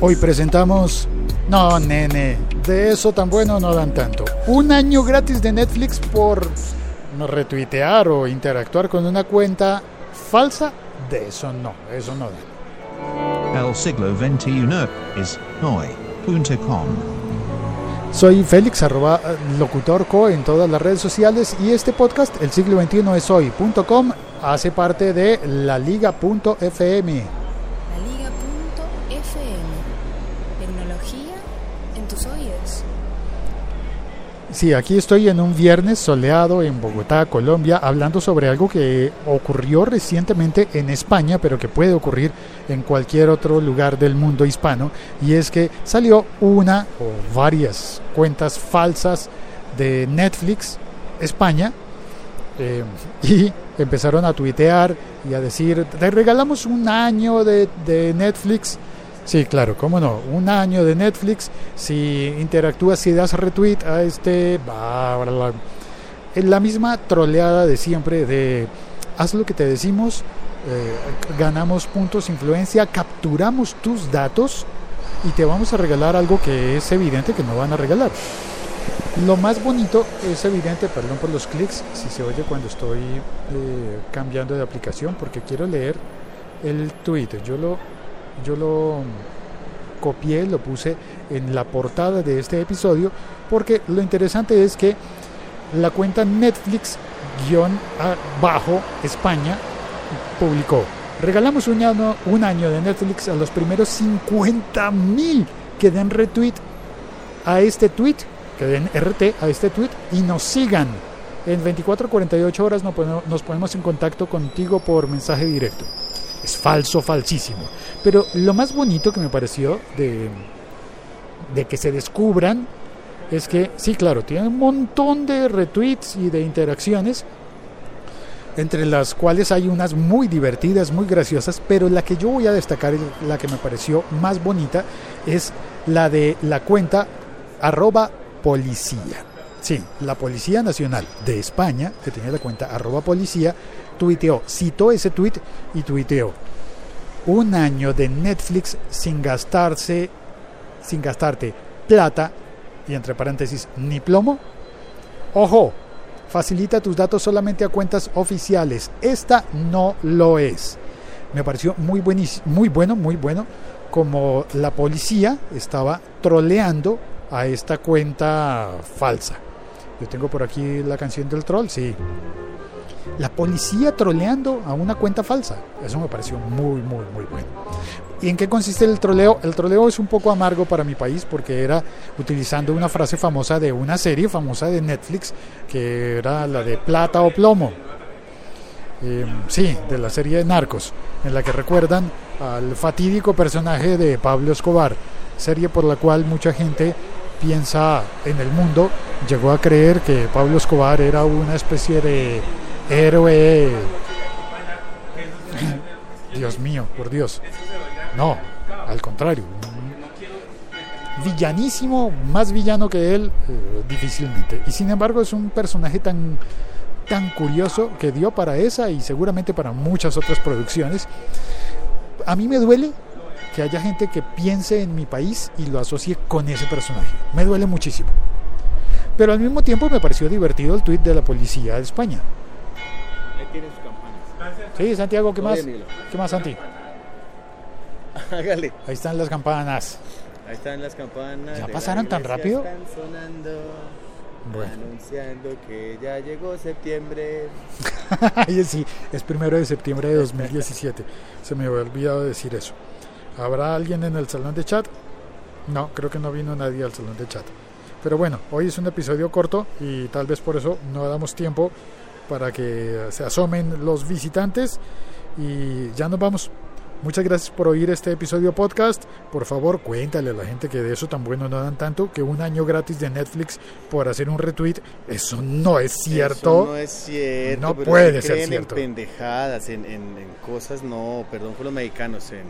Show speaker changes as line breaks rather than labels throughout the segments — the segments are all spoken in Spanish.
Hoy presentamos... No, nene, de eso tan bueno no dan tanto. Un año gratis de Netflix por retuitear o interactuar con una cuenta falsa. De eso no, eso no da.
El siglo XXI es hoy.com.
Soy Félix, arroba locutorco en todas las redes sociales y este podcast, El siglo XXI es hoy.com, hace parte de la liga.fm.
La Liga.fm. Tecnología en tus oídos.
Sí, aquí estoy en un viernes soleado en Bogotá, Colombia, hablando sobre algo que ocurrió recientemente en España, pero que puede ocurrir en cualquier otro lugar del mundo hispano, y es que salió una o varias cuentas falsas de Netflix España eh, y empezaron a tuitear y a decir, te regalamos un año de, de Netflix. Sí, claro, cómo no. Un año de Netflix. Si interactúas, si das retweet a este. bla, bla, bla. En la misma troleada de siempre de haz lo que te decimos, eh, ganamos puntos, influencia, capturamos tus datos y te vamos a regalar algo que es evidente que no van a regalar. Lo más bonito es evidente, perdón por los clics, si se oye cuando estoy eh, cambiando de aplicación, porque quiero leer el tweet. Yo lo, yo lo copié, lo puse en la portada de este episodio, porque lo interesante es que la cuenta Netflix-bajo España publicó. Regalamos un año, un año de Netflix a los primeros 50 mil que den retweet a este tweet, que den RT a este tweet y nos sigan. En 24 48 horas nos ponemos en contacto contigo por mensaje directo. Es falso, falsísimo. Pero lo más bonito que me pareció de, de que se descubran es que, sí, claro, tiene un montón de retweets y de interacciones, entre las cuales hay unas muy divertidas, muy graciosas, pero la que yo voy a destacar, la que me pareció más bonita, es la de la cuenta arroba policía. Sí, la Policía Nacional de España, que tiene la cuenta arroba policía, tuiteó, citó ese tweet y tuiteó, un año de Netflix sin gastarse, sin gastarte plata, y entre paréntesis, ni plomo. Ojo, facilita tus datos solamente a cuentas oficiales. Esta no lo es. Me pareció muy, muy bueno, muy bueno, como la policía estaba troleando a esta cuenta falsa. Yo tengo por aquí la canción del troll, sí. La policía troleando a una cuenta falsa. Eso me pareció muy, muy, muy bueno. ¿Y en qué consiste el troleo? El troleo es un poco amargo para mi país porque era utilizando una frase famosa de una serie famosa de Netflix que era la de plata o plomo. Eh, sí, de la serie de Narcos, en la que recuerdan al fatídico personaje de Pablo Escobar, serie por la cual mucha gente piensa en el mundo, llegó a creer que Pablo Escobar era una especie de héroe. Dios mío, por Dios. No, al contrario. Villanísimo, más villano que él, eh, difícilmente. Y sin embargo es un personaje tan, tan curioso que dio para esa y seguramente para muchas otras producciones. A mí me duele que haya gente que piense en mi país y lo asocie con ese personaje. Me duele muchísimo. Pero al mismo tiempo me pareció divertido el tuit de la policía de España.
Ahí tiene sus campanas.
Sí, Santiago, ¿qué más? ¿Qué más, Santi?
Hágale.
Ahí están las campanas.
Ahí están las campanas.
¿Ya pasaron tan rápido?
Están sonando.
Bueno.
Anunciando que ya llegó septiembre.
Ay, sí, es primero de septiembre de 2017. Se me había olvidado decir eso. ¿Habrá alguien en el salón de chat? No, creo que no vino nadie al salón de chat. Pero bueno, hoy es un episodio corto y tal vez por eso no damos tiempo para que se asomen los visitantes y ya nos vamos. Muchas gracias por oír este episodio podcast. Por favor, cuéntale a la gente que de eso tan bueno no dan tanto, que un año gratis de Netflix por hacer un retweet, eso no es cierto.
Eso no es cierto.
No puede
se
ser
creen
cierto.
En pendejadas, en, en, en cosas, no, perdón por los mexicanos, en,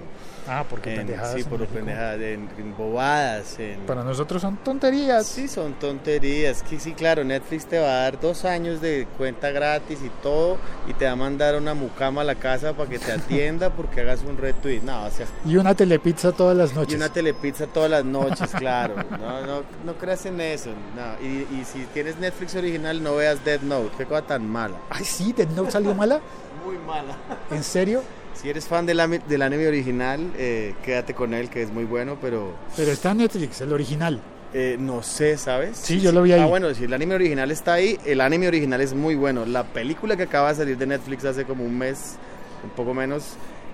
Ah, porque
en-
pendejadas.
sí, por pendejadas, en, en bobadas, en,
Para nosotros son tonterías.
Sí, son tonterías. Que sí, claro, Netflix te va a dar dos años de cuenta gratis y todo, y te va a mandar una mucama a la casa para que te atienda porque hagas un un retweet. No, o sea,
Y una telepizza todas las
y
noches.
una telepizza todas las noches, claro. No, no, no creas en eso. No. Y, y si tienes Netflix original, no veas Dead Note. Qué cosa tan mala.
Ay, sí, Death Note salió mala.
Muy mala.
¿En serio?
Si eres fan del, del anime original, eh, quédate con él, que es muy bueno, pero
Pero está en Netflix, el original.
eh, no sé, ¿sabes?
Sí, yo lo vi ahí.
Ah, bueno, si el anime original está ahí, el anime original es muy bueno. La película que acaba de salir de Netflix hace como un mes, un poco menos,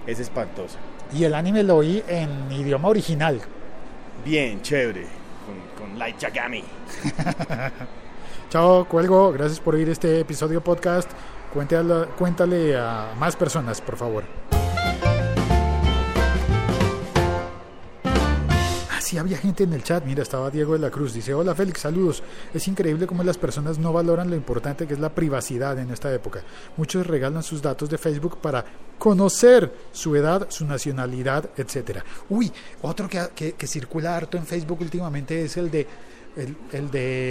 es espantosa.
Y el anime lo vi en idioma original.
Bien, chévere. Con, con Light Yagami.
Chao, cuelgo. Gracias por oír este episodio podcast. Cuéntale, cuéntale a más personas, por favor. Había gente en el chat. Mira, estaba Diego de la Cruz. Dice, hola Félix, saludos. Es increíble cómo las personas no valoran lo importante que es la privacidad en esta época. Muchos regalan sus datos de Facebook para conocer su edad, su nacionalidad, etcétera. Uy, otro que, que- que circula harto en Facebook últimamente es el de... El, de...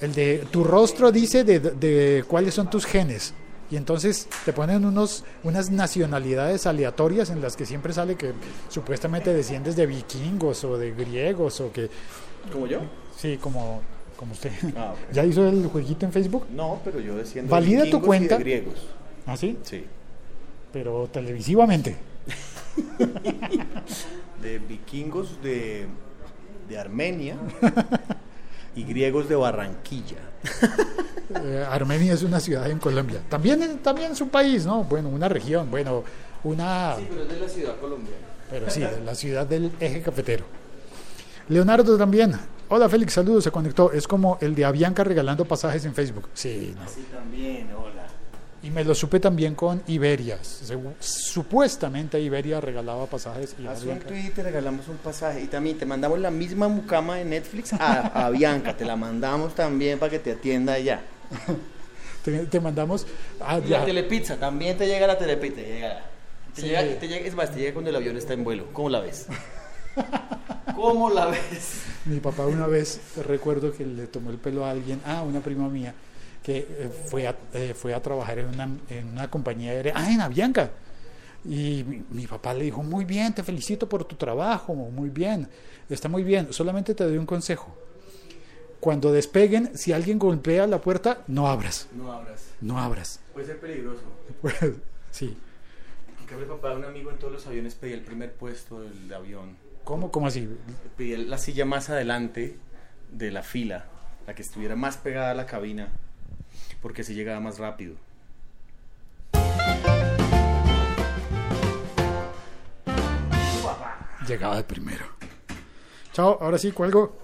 el de tu rostro dice de, de cuáles son tus genes. Y entonces te ponen unos, unas nacionalidades aleatorias en las que siempre sale que supuestamente desciendes de vikingos o de griegos o que...
¿Como yo?
Sí, como, como usted.
Ah.
¿Ya hizo el jueguito en Facebook?
No, pero yo desciendo
¿Valida
de
tu
vikingos y de griegos.
¿Ah, sí?
Sí.
Pero televisivamente.
De vikingos de, de Armenia y griegos de Barranquilla.
Eh, Armenia es una ciudad en Colombia. También, es- también es un país, ¿no? Bueno, una región, bueno, una...
pero es de la ciudad colombiana.
Pero sí, de la ciudad del eje cafetero. Leonardo también. Hola Félix, saludos, se conectó. Es como el de Avianca regalando pasajes en Facebook. Sí, no.
Sí, también, hola.
Y me lo supe también con Iberia. Supuestamente Iberia regalaba pasajes y
Haz un
Avianca.
tweet y te regalamos un pasaje. Y también te mandamos la misma mucama de Netflix a, a Bianca. Te la mandamos también para que te atienda allá.
Te, te mandamos. ah,
la telepizza, también te llega la telepizza. Te llega. Te
Sí.
llega, te llega- es más, te llega cuando el avión está en vuelo. ¿Cómo la ves? ¿Cómo la ves?
Mi papá una vez recuerdo que le tomó el pelo a alguien, ah, una prima mía, que eh, fue, a, eh, fue a trabajar en una, en una compañía aérea, ah, en Avianca. Y mi, mi papá le dijo, muy bien, te felicito por tu trabajo, muy bien, está muy bien, solamente te doy un consejo. Cuando despeguen, si alguien golpea la puerta, no abras,
No abras.
no abras.
Puede ser peligroso.
Pues, sí.
El papá un amigo en todos los aviones pedía el primer puesto del avión.
¿Cómo, cómo así?
Pedía la silla más adelante de la fila, la que estuviera más pegada a la cabina, porque así llegaba más rápido.
Llegaba de primero. Chao, ahora sí, cuelgo.